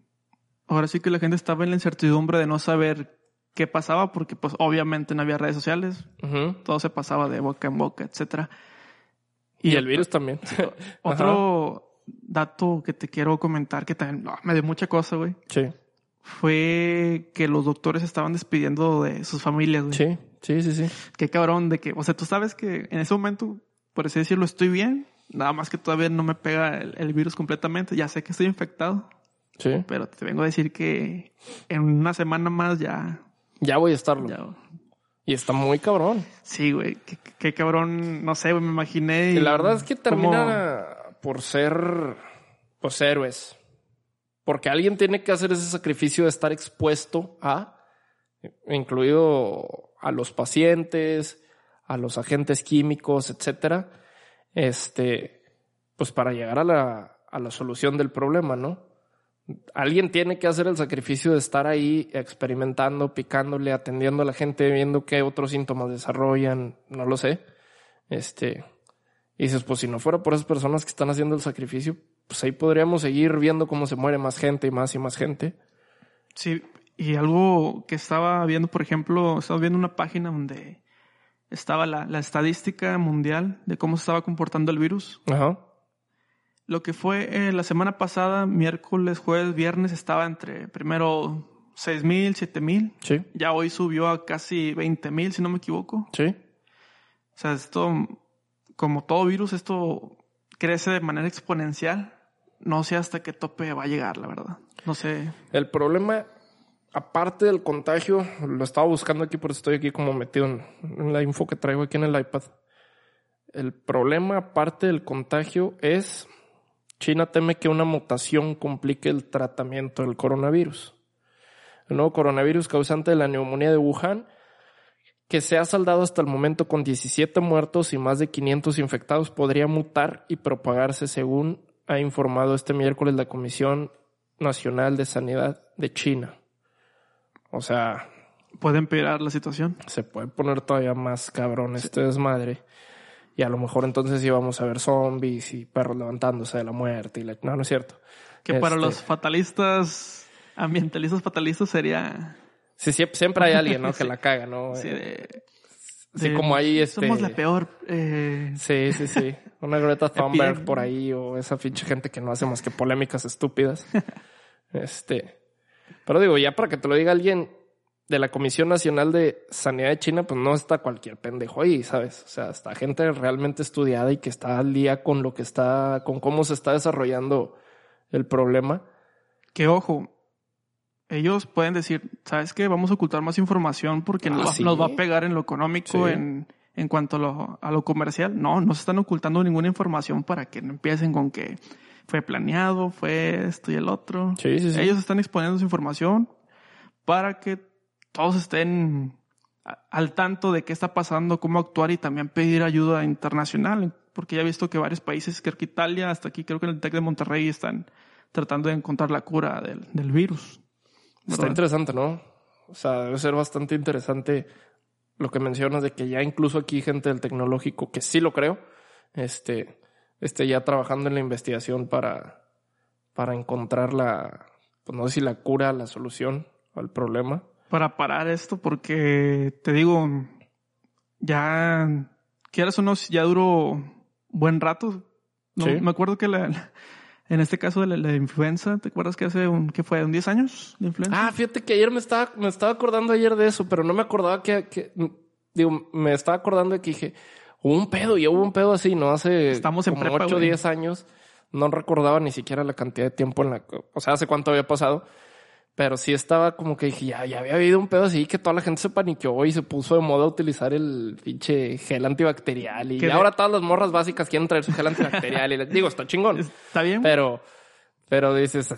Ahora sí que la gente estaba en la incertidumbre de no saber qué pasaba porque pues obviamente no había redes sociales. Todo se pasaba de boca en boca, etcétera. Y, el virus también. Otro dato que te quiero comentar que también no, me dio mucha cosa, güey. sí, Fue que los doctores estaban despidiendo de sus familias, güey. sí, sí, sí, sí. Qué cabrón de que, o sea, tú sabes que en ese momento, por así decirlo, estoy bien. Nada más que todavía no me pega el, el virus completamente. Ya sé que estoy infectado, Sí. pero te vengo a decir que en una semana más ya, Ya voy a estarlo. ya. Y está muy cabrón. Sí, güey. Qué, cabrón, no sé, güey, me imaginé. Y la verdad es que termina por ser, pues, héroes. Porque alguien tiene que hacer ese sacrificio de estar expuesto a, incluido a los pacientes, a los agentes químicos, etcétera. Este, pues para llegar a la, a la solución del problema, ¿no? Alguien tiene que hacer el sacrificio de estar ahí experimentando, picándole, atendiendo a la gente, viendo qué otros síntomas desarrollan, no lo sé. Este, y dices, pues si no fuera por esas personas que están haciendo el sacrificio, pues ahí podríamos seguir viendo cómo se muere más gente y más y más gente. Sí, y algo que estaba viendo, por ejemplo, estaba viendo una página donde estaba la, la estadística mundial de cómo se estaba comportando el virus. Ajá. Lo que fue eh, la semana pasada, miércoles, jueves, viernes, estaba entre primero 6 mil, 7 mil. Sí, Ya hoy subió a casi 20 mil, si no me equivoco. sí. O sea, esto, como todo virus, esto crece de manera exponencial. No sé hasta qué tope va a llegar, la verdad. No sé. El problema, aparte del contagio, lo estaba buscando aquí, por eso estoy aquí como metido en, en la info que traigo aquí en el iPad. El problema, aparte del contagio, es China teme que una mutación complique el tratamiento del coronavirus. El nuevo coronavirus causante de la neumonía de Wuhan, que se ha saldado hasta el momento con 17 muertos y más de 500 infectados, podría mutar y propagarse según ha informado este miércoles la Comisión Nacional de Sanidad de China. O sea, Puede empeorar la situación. se puede poner todavía más cabrón este desmadre. Y a lo mejor entonces íbamos a ver zombies y perros levantándose de la muerte. Y la... No, no es cierto. Que para Este, los fatalistas, ambientalistas fatalistas sería... Sí, sí, siempre hay alguien, ¿no? Que la caga, ¿no? así Eh, de- de, como ahí este... Somos la peor. eh, Sí, sí, sí. Una Greta Thunberg por ahí o esa pinche gente que no hace más que polémicas estúpidas. Este. Pero digo, ya para que te lo diga alguien de la Comisión Nacional de Sanidad de China, pues no está cualquier pendejo ahí, ¿sabes? O sea, está gente realmente estudiada y que está al día con lo que está, con cómo se está desarrollando el problema. que ojo, ellos pueden decir, ¿sabes qué? Vamos a ocultar más información porque nos, Ah, sí. nos va a pegar en lo económico, Sí. en, en cuanto a lo, a lo comercial. No, no se están ocultando ninguna información para que no empiecen con que fue planeado, fue esto y el otro. Sí, sí, sí. Ellos están exponiendo su información para que todos estén al tanto de qué está pasando, cómo actuar y también pedir ayuda internacional. Porque ya he visto que varios países, creo que Italia, hasta aquí creo que en el TEC de Monterrey están tratando de encontrar la cura del, del virus. Está ¿verdad? interesante, ¿no? O sea, debe ser bastante interesante lo que mencionas de que ya incluso aquí gente del tecnológico, que sí lo creo, este, esté ya trabajando en la investigación para, para encontrar la, pues no sé si la cura, la solución al problema. Para parar esto, porque te digo, ya, quieras o no, ya duró buen rato. No, Sí. Me acuerdo que la, en este caso de la, la influenza, ¿te acuerdas que hace un, ¿qué fue? ¿Un 10 años de influenza? Ah, fíjate que ayer me estaba, me estaba acordando ayer de eso, pero no me acordaba que, que- digo, me estaba acordando de que dije, hubo un pedo, y hubo un pedo así, ¿no? Hace Estamos en como prepa, 8 o güey. 10 años. No recordaba ni siquiera la cantidad de tiempo en la, o sea, hace cuánto había pasado. Pero sí estaba como que dije, ya, ya había habido un pedo así que toda la gente se paniqueó y se puso de moda utilizar el pinche gel antibacterial. Y ahora todas las morras básicas quieren traer su gel antibacterial. y les digo, está chingón. Está bien. Pero, pero dices,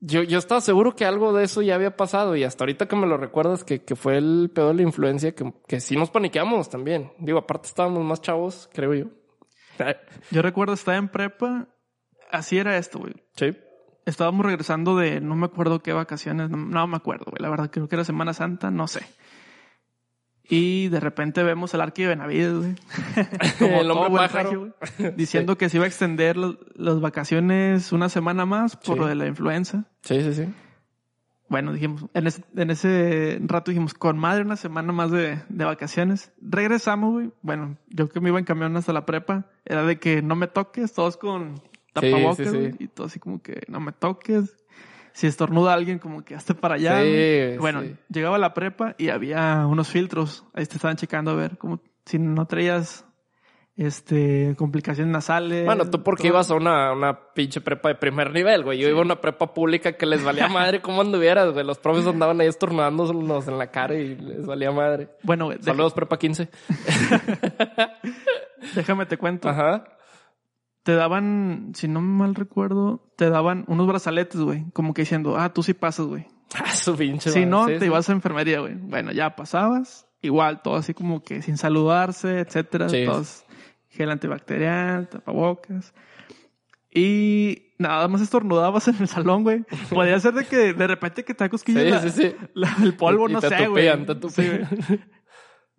yo, yo estaba seguro que algo de eso ya había pasado y hasta ahorita que me lo recuerdas que, que fue el pedo de la influencia que, que sí nos paniqueamos también. Digo, aparte estábamos más chavos, creo yo. Yo recuerdo estar en prepa. Así era esto, güey. Sí. Estábamos regresando de no me acuerdo qué vacaciones, no, no me acuerdo, güey. La verdad creo que era Semana Santa, no sé. Y de repente vemos el arqui de Benavides, güey. Como El hombre pájaro. Diciendo que se iba a extender los- las vacaciones una semana más por Sí. lo de la influenza. Sí, sí, sí. Bueno, dijimos, en ese, en ese rato dijimos, con madre una semana más de, de vacaciones. Regresamos, güey. Bueno, yo que me iba en camión hasta la prepa, era de que no me toques, todos con tapabocas, sí, sí. güey, y todo así como que no me toques. Si estornuda alguien, como que hazte para allá. Bueno, llegaba a la prepa y había unos filtros. Ahí te estaban checando a ver como si no traías este complicaciones nasales. Bueno, tú porque todo. ibas a una, una pinche prepa de primer nivel, güey. Yo iba a una prepa pública que les valía madre cómo anduvieras, güey. Los profes andaban ahí estornudándonos en la cara y les valía madre. Bueno, güey, deja- Saludos, prepa 15. déjame te cuento. Ajá. Te daban, si no mal recuerdo, te daban unos brazaletes, güey. Como que diciendo, ah, tú sí pasas, güey. Ah, su pinche Si no, Sí, te sí. ibas a enfermería, güey. Bueno, ya pasabas. Igual, todo así como que sin saludarse, etcétera. Sí. Todos gel antibacterial, tapabocas. Y nada más estornudabas en el salón, güey. Podría ser de que de repente que te cosquillas Sí, la- sí, sí. la- el polvo, Y no te sé, güey.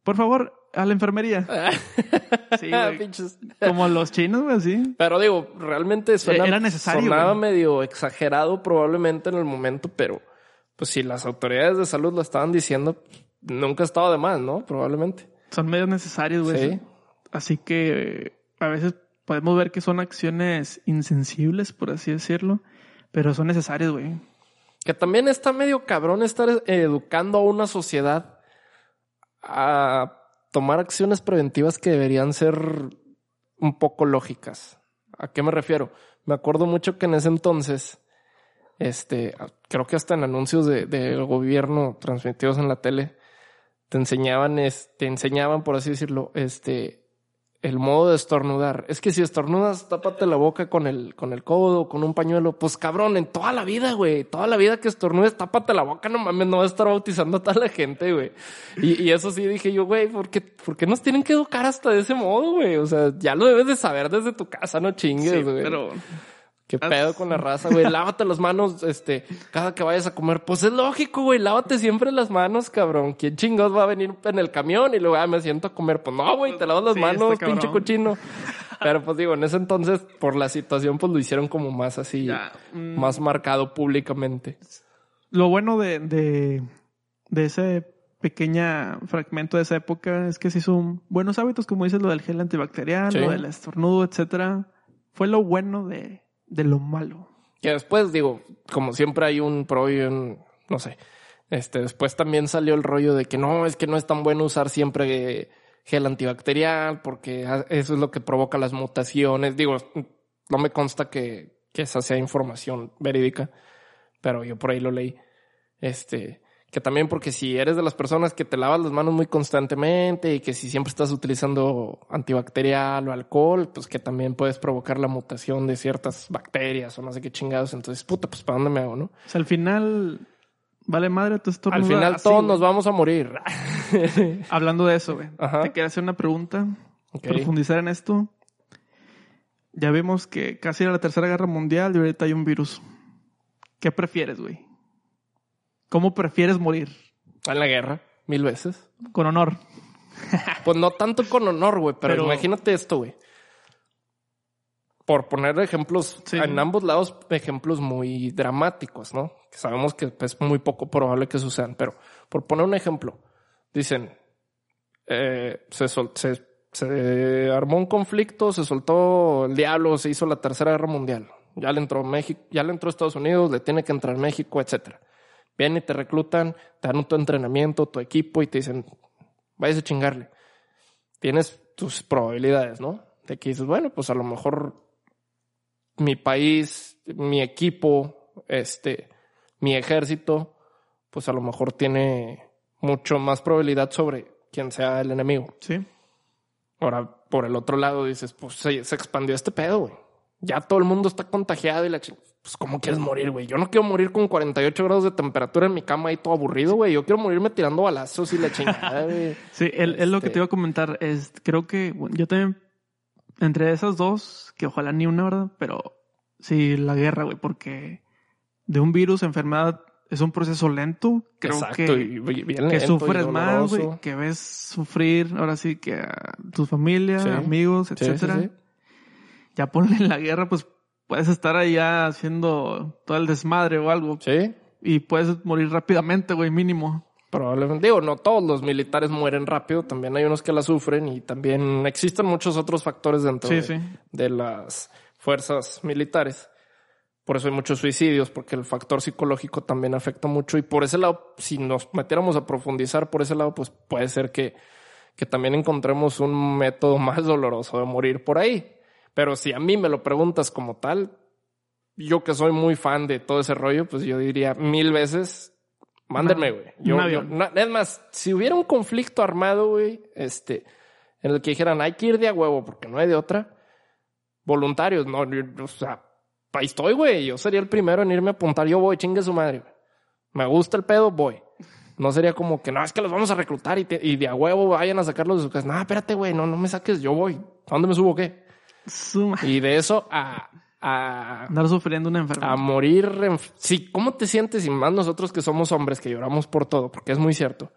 Por favor, a la enfermería. Sí, Ah, güey. Como los chinos, güey, así. Pero digo, realmente suena, Era necesario, sonaba güey. medio exagerado probablemente en el momento, pero pues si las autoridades de salud lo estaban diciendo, nunca ha estado de más, ¿no? Probablemente. Son medios necesarios, güey. Sí. Así que a veces podemos ver que son acciones insensibles, por así decirlo, pero son necesarias, güey. Que también está medio cabrón estar educando a una sociedad a tomar acciones preventivas que deberían ser un poco lógicas. ¿A qué me refiero? Me acuerdo mucho que en ese entonces, este, creo que hasta en anuncios de- del gobierno transmitidos en la tele, te enseñaban, es- te enseñaban, por así decirlo, este, el modo de estornudar. Es que si estornudas, tápate la boca con el, con el codo, con un pañuelo. Pues cabrón, en toda la vida, güey. Toda la vida que estornudes, tápate la boca, no mames, no vas a estar bautizando a toda la gente, güey. Y, y eso sí dije yo, güey, ¿por qué, ¿por qué nos tienen que educar hasta de ese modo, güey? O sea, ya lo debes de saber desde tu casa, no chingues, güey. pero ¿Qué pedo con la raza, güey? Lávate las manos, este, cada que vayas a comer. Pues es lógico, güey. Lávate siempre las manos, cabrón. ¿Quién chingados va a venir en el camión y luego ah, me siento a comer? Pues no, güey, te lavas las Sí, manos, pinche cochino. Pero pues digo, en ese entonces, por la situación, pues lo hicieron como más así, Ya, mm. más marcado públicamente. lo bueno de, de, de ese pequeña fragmento de esa época es que se hizo buenos hábitos, como dices, lo del gel antibacterial, Sí. lo del estornudo, etcétera. Fue lo bueno de, de lo malo. Que después, digo, como siempre hay un pro y un, no sé, este, después también salió el rollo de que no, es que no es tan bueno usar siempre gel antibacterial porque eso es lo que provoca las mutaciones. Digo, no me consta que, que esa sea información verídica, pero yo por ahí lo leí. Este, que también porque si eres de las personas que te lavas las manos muy constantemente y que si siempre estás utilizando antibacterial o alcohol, pues que también puedes provocar la mutación de ciertas bacterias o no sé qué chingados. Entonces, puta, pues ¿para dónde me hago, no? O sea, al final, vale madre tu Al estornudo. final así, todos nos vamos a morir. Hablando de eso, güey. Te quería hacer una pregunta. Profundizar en esto. Ya vimos que casi era la tercera guerra mundial y ahorita hay un virus. ¿Qué prefieres, güey? ¿Cómo prefieres morir? En la guerra, mil veces. Con honor. Pues no tanto con honor, güey, pero, Pero- imagínate esto, güey. Por poner ejemplos, Sí. en ambos lados, ejemplos muy dramáticos, ¿no? Que sabemos que es muy poco probable que sucedan, pero por poner un ejemplo, dicen, eh, se, sol- se, se armó un conflicto, se soltó el diablo, se hizo la tercera guerra mundial. Ya le entró México, ya le entró Estados Unidos, le tiene que entrar México, etcétera. Vienen y te reclutan, te dan tu entrenamiento, tu equipo y te dicen, vayas a chingarle. Tienes tus probabilidades, ¿no? De que dices, bueno, pues a lo mejor mi país, mi equipo, este, mi ejército, pues a lo mejor tiene mucho más probabilidad sobre quien sea el enemigo. Sí. Ahora, por el otro lado, dices, pues se, se expandió este pedo, güey. Ya todo el mundo está contagiado y la ching... Pues, ¿cómo quieres morir, güey? Yo no quiero morir con 48 grados de temperatura en mi cama y todo aburrido, güey. Yo quiero morirme tirando balazos y la chingada, güey. Sí, es, es lo que Este- te iba a comentar. Es, creo que bueno, yo también, entre esas dos, que ojalá ni una, ¿verdad? Pero sí, la guerra, güey, porque de un virus, enfermedad, es un proceso lento. Creo Exacto, que, y y bien que y sufres más, güey, que ves sufrir, ahora sí, que a tu familia, Sí. amigos, sí, etcétera. sí. Ya ponle en la guerra, pues puedes estar ahí ya haciendo todo el desmadre o algo. Sí, Y puedes morir rápidamente, güey, mínimo. probablemente. Digo, no todos los militares mueren rápido. También hay unos que la sufren y también existen muchos otros factores dentro Sí, de, sí. de las fuerzas militares. Por eso hay muchos suicidios, porque el factor psicológico también afecta mucho. Y por ese lado, si nos metiéramos a profundizar por ese lado, pues puede ser que, que también encontremos un método más doloroso de morir por ahí. Pero si a mí me lo preguntas como tal, yo que soy muy fan de todo ese rollo, pues yo diría mil veces, mándenme, güey. Yo, es más, si hubiera un conflicto armado, güey, este, en el que dijeran, hay que ir de a huevo porque no hay de otra, voluntarios, no, yo- o sea, ahí estoy, güey. Yo sería el primero en irme a apuntar. Yo voy, chingue su madre, güey. Me gusta el pedo, voy. No sería como que, no, es que los vamos a reclutar y, te- y de a huevo vayan a sacarlos de su casa. No, espérate, güey, no, no me saques, yo voy. ¿A dónde me subo qué? Suma. Y de eso a, a, Andar sufriendo una enfermedad. a morir. Sí, ¿cómo te sientes? Y más nosotros que somos hombres, que lloramos por todo, porque es muy cierto.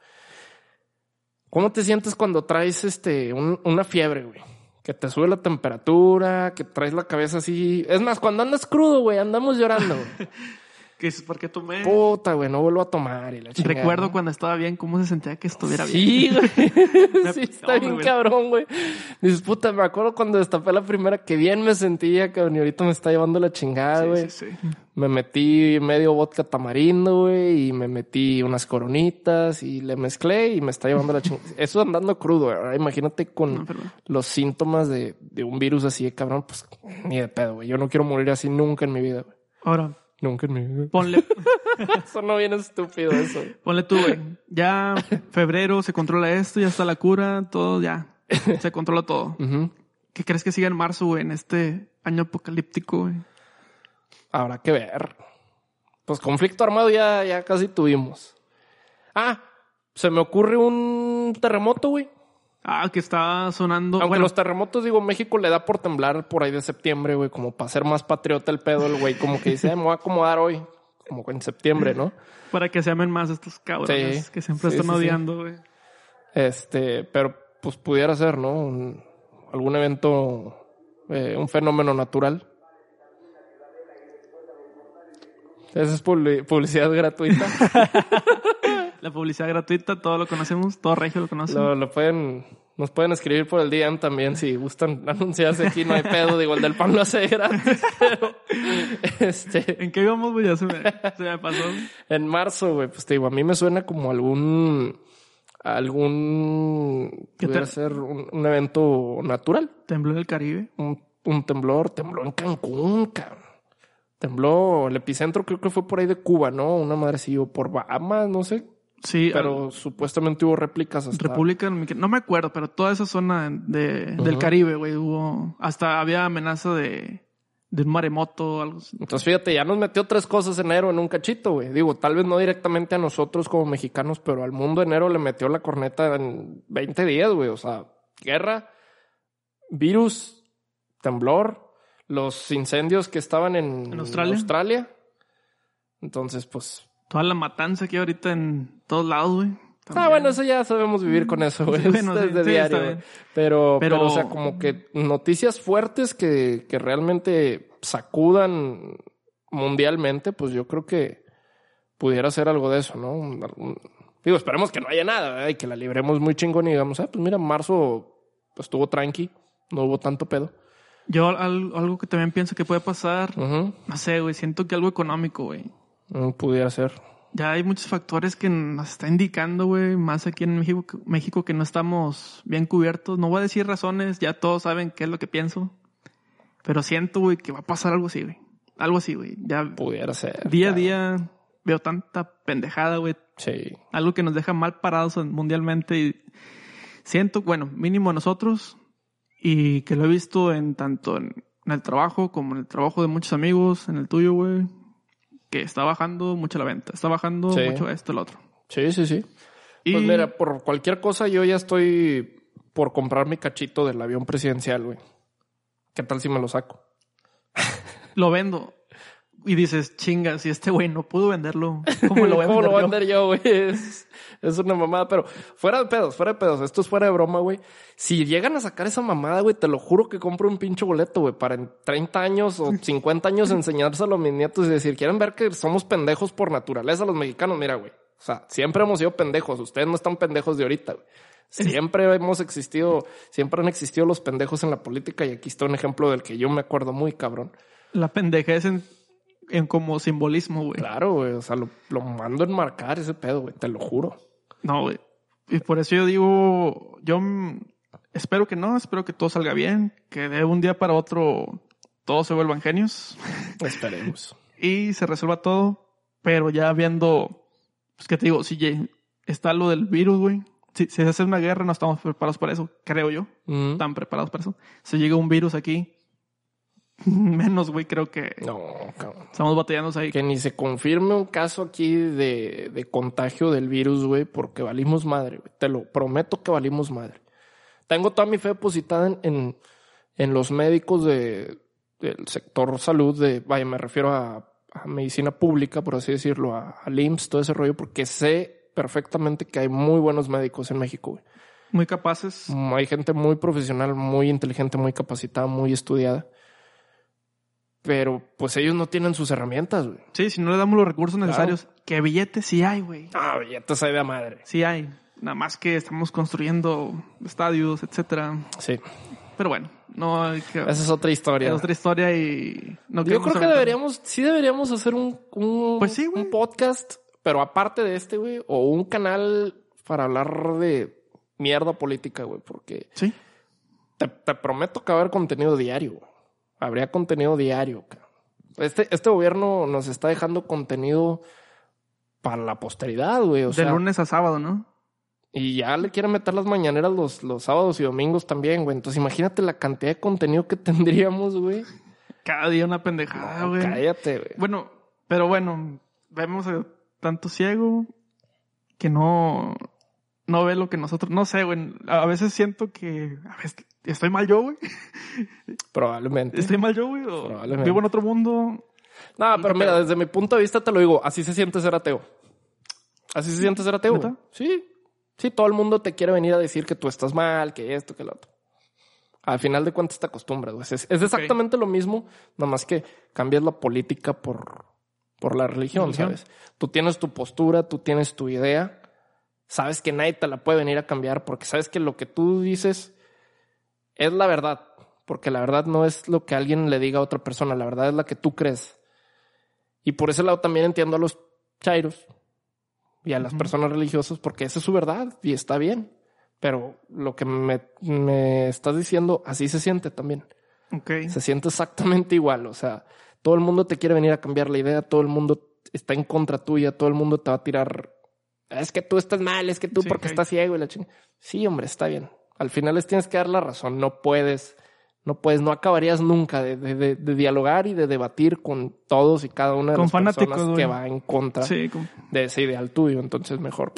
¿Cómo te sientes cuando traes este un- una fiebre, güey? Que te sube la temperatura, que traes la cabeza así. Es más, cuando andas crudo, güey, andamos llorando. güey. ¿Qué es? ¿Por qué tomé? Puta, güey, no vuelvo a tomar. Y la chingada, Recuerdo ¿no? cuando estaba bien, cómo se sentía que estuviera bien. Sí, güey. sí, está bien güey. cabrón, güey. Dices, puta, me acuerdo cuando destapé la primera que bien me sentía, cabrón, y ahorita me está llevando la chingada, güey. Sí, sí. Me metí medio vodka tamarindo, güey, y me metí unas coronitas y le mezclé y me está llevando la chingada. Eso andando crudo, güey. Ahora imagínate con los síntomas de, de un virus así de cabrón, pues ni de pedo, güey. Yo no quiero morir así nunca en mi vida, güey. Ahora, Nunca en mi vida. ponle, Eso no viene estúpido, eso. ponle tú, güey. Ya febrero se controla esto, ya está la cura, todo ya. Se controla todo. Ujú. ¿Qué crees que siga en marzo, güey, en este año apocalíptico, güey? Habrá que ver. Pues conflicto armado ya, ya casi tuvimos. Ah, se me ocurre un terremoto, güey. Ah, que está sonando. Aunque bueno, los terremotos, digo, México le da por temblar por ahí de septiembre, güey, como para ser más patriota el pedo, el güey, como que dice, "Ay, me voy a acomodar hoy, como en septiembre, ¿no? para que se amen más estos cabrones Sí. que siempre Sí, están sí, odiando, güey. Este, pero pues pudiera ser, ¿no? Un- algún evento, eh, un fenómeno natural. Esa es publi- publicidad gratuita. La publicidad gratuita, todo lo conocemos, todo regio lo conoce. Lo, lo pueden, nos pueden escribir por el DM también si gustan anunciarse aquí, no hay pedo, digo, el del pan lo hace gratis, pero este, ¿En qué íbamos, güey? Ya se me, se me pasó. en marzo, güey, pues te digo, a mí me suena como algún, algún, ¿Qué pudiera ser un, un evento natural, Tembló en el Caribe. un, un temblor, tembló en Cancún, cabrón. Tembló, el epicentro creo que fue por ahí de Cuba, ¿no? Una madre así, o por Bahamas, no sé, Sí, pero supuestamente hubo réplicas hasta... República no me acuerdo, pero toda esa zona de, del. Caribe, güey, hubo, hasta había amenaza de, de un maremoto o algo así. Entonces, fíjate, ya nos metió tres cosas enero en un cachito, güey. Digo, tal vez no directamente a nosotros como mexicanos, pero al mundo enero le metió la corneta en 20 días, güey. O sea, guerra, virus, temblor, los incendios que estaban en, ¿En Australia? Australia. Entonces, pues... Toda la matanza que hay ahorita en todos lados, güey. Ah, bueno, eso ya sabemos vivir con eso, güey. Sí, bueno, sí, sí, diario. Pero, Pero- pero, o sea, como que noticias fuertes que, que realmente sacudan mundialmente, pues yo creo que pudiera ser algo de eso, ¿no? Digo, esperemos que no haya nada, ¿verdad? Y que la libremos muy chingón y digamos, ah, pues mira, marzo pues, estuvo tranqui, no hubo tanto pedo. Yo al- algo que también pienso que puede pasar, Ujú. no sé, güey, siento que algo económico, güey. Pudiera ser. Ya hay muchos factores que nos está indicando, güey, más aquí en México, México que no estamos bien cubiertos. No voy a decir razones, ya todos saben qué es lo que pienso. Pero siento, güey, que va a pasar algo así, güey. Algo así, güey. Ya Pudiera ser. día a día veo tanta pendejada, güey. Sí. Algo que nos deja mal parados mundialmente y siento, bueno, mínimo nosotros y que lo he visto en tanto en, en el trabajo como en el trabajo de muchos amigos, en el tuyo, güey, que está bajando mucho la venta, está bajando Sí. mucho esto, el otro. Sí, sí, sí. Y Pues mira, por cualquier cosa yo ya estoy por comprar mi cachito del avión presidencial, güey. ¿Qué tal si me lo saco? lo vendo y dices, chinga, si este güey no pudo venderlo, ¿cómo lo voy a ¿Cómo vender lo voy a vender yo, güey? Es, es una mamada, pero fuera de pedos, fuera de pedos. Esto es fuera de broma, güey. Si llegan a sacar esa mamada, güey, te lo juro que compro un pinche boleto, güey, para en 30 años o 50 años enseñárselo a mis nietos y decir, quieren ver que somos pendejos por naturaleza los mexicanos, mira, güey. O sea, siempre hemos sido pendejos. Ustedes no están pendejos de ahorita, güey. Siempre hemos existido, siempre han existido los pendejos en la política y aquí está un ejemplo del que yo me acuerdo muy cabrón. La pendejez en, en como simbolismo, güey. Claro, güey. O sea, lo, lo mando a enmarcar ese pedo, güey. Te lo juro. No, güey. Y por eso yo digo, yo espero que no, espero que todo salga bien, que de un día para otro todos se vuelvan genios Esperemos. y se resuelva todo, pero ya viendo, pues que te digo, si está lo del virus, güey. Si, si se hace una guerra, no estamos preparados para eso, creo yo. Están preparados para eso. Si llega un virus aquí, menos, güey, creo que No, cabrón. estamos batallando ahí. Que ni se confirme un caso aquí de, de contagio del virus, güey, porque valimos madre, güey. Te lo prometo que valimos madre. Tengo toda mi fe depositada en, en, en los médicos de, del sector salud, de, vaya, me refiero a, a medicina pública, por así decirlo, a, al IMSS, todo ese rollo, porque sé perfectamente que hay muy buenos médicos en México, güey. Muy capaces. Hay gente muy profesional, muy inteligente, muy capacitada, muy estudiada. Pero pues ellos no tienen sus herramientas, güey. Sí, si no le damos los recursos necesarios, que billetes sí hay, güey. Ah, billetes hay de madre. Sí hay. Nada más que estamos construyendo estadios, etcétera. Sí, Pero bueno, no hay que... esa es otra historia. es otra historia y... No Yo creo que deberíamos, sí deberíamos hacer un, un, Pues sí, un podcast, pero aparte de este, güey, o un canal para hablar de mierda política, güey, porque Sí. te, te prometo que va a haber contenido diario. güey. Habría contenido diario. Este, este gobierno nos está dejando contenido para la posteridad, güey. O de sea, lunes a sábado, ¿no? y ya le quieren meter las mañaneras los, los sábados y domingos también, güey. Entonces imagínate la cantidad de contenido que tendríamos, güey. Cada día una pendejada, No, güey. cállate, güey. Bueno, pero bueno, vemos a tanto ciego que no... No ve lo que nosotros... No sé, güey. A veces siento que... A veces, ¿Estoy mal yo, güey? Probablemente. ¿Estoy mal yo, güey? ¿O Probablemente. ¿Vivo en otro mundo? No, pero mira, desde mi punto de vista te lo digo, así se siente ser ateo. Así se siente ser ateo. Sí. Sí, todo el mundo te quiere venir a decir que tú estás mal, que esto, que lo otro. Al final de cuentas te acostumbras, güey. Es, es exactamente lo mismo, nada más que cambias la política por, por la religión, Religión. ¿sabes? Tú tienes tu postura, tú tienes tu idea, sabes que nadie te la puede venir a cambiar porque sabes que lo que tú dices es la verdad, porque la verdad no es lo que alguien le diga a otra persona, la verdad es la que tú crees. Y por ese lado también entiendo a los chairos y a las personas religiosas, porque esa es su verdad y está bien. Pero lo que me, me estás diciendo, así se siente también. Ok. Se siente exactamente igual. O sea, todo el mundo te quiere venir a cambiar la idea, todo el mundo está en contra tuya, todo el mundo te va a tirar. Es que tú estás mal, es que tú Sí, porque estás ciego y la chingada. Sí, hombre, está bien. Al final les tienes que dar la razón. No puedes, no puedes, no acabarías nunca de, de- de- de dialogar y de debatir con todos y cada una de Con las fanáticos, personas que va en contra Sí, de ese ideal tuyo. Entonces, mejor.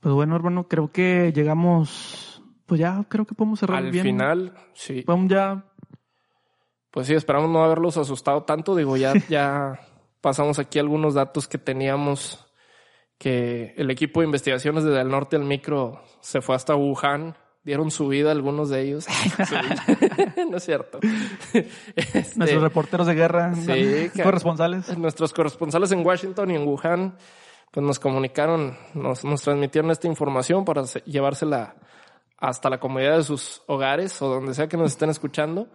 pues bueno, hermano, creo que llegamos... Pues ya creo que podemos cerrar Al bien. final, sí. Vamos ya... Pues sí, esperamos no haberlos asustado tanto. Digo, ya, ya pasamos aquí algunos datos que teníamos que el equipo de investigaciones desde el norte del micro se fue hasta Wuhan. Dieron su vida algunos de ellos. No es cierto. Este, Nuestros reporteros de guerra, corresponsales. nuestros corresponsales en Washington y en Wuhan pues nos comunicaron, nos, nos transmitieron esta información para se- llevársela hasta la comodidad de sus hogares o donde sea que nos estén escuchando.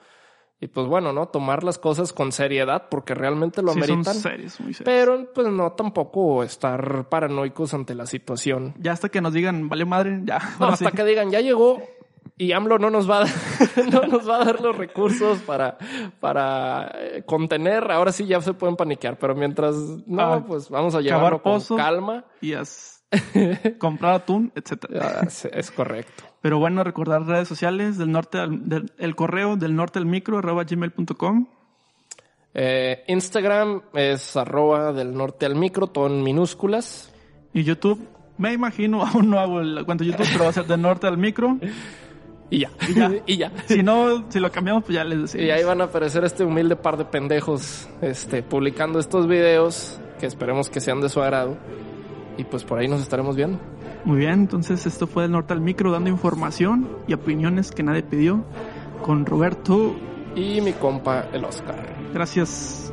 Y pues bueno, ¿no? Tomar las cosas con seriedad porque realmente lo Sí, son ameritan. serios, muy serios. pero pues no tampoco estar paranoicos ante la situación. Ya hasta que nos digan, vale madre, ya. No, hasta sí. que digan, ya llegó, Y AMLO no nos va a dar, no nos va a dar los recursos para, para eh, contener. Ahora sí ya se pueden paniquear, pero mientras no, Ah, pues vamos a llevarlo con pozos. calma. Y as- comprar atún, etcétera. Ah, Es correcto. Pero bueno, recordar redes sociales del norte al- del el correo del norte al micro arroba gmail.com. Eh, Instagram es arroba del norte al micro, todo en minúsculas. Y YouTube, me imagino, aún no hago la cuenta de YouTube, pero va a ser del norte al micro. Y ya. Y ya. y ya. Si no, si lo cambiamos, pues ya les decimos. Y ahí van a aparecer este humilde par de pendejos este, publicando estos videos que esperemos que sean de su agrado. Y pues por ahí nos estaremos viendo. Muy bien, entonces esto fue del norte al micro dando información y opiniones que nadie pidió con Roberto. Y mi compa, el Oscar. Gracias.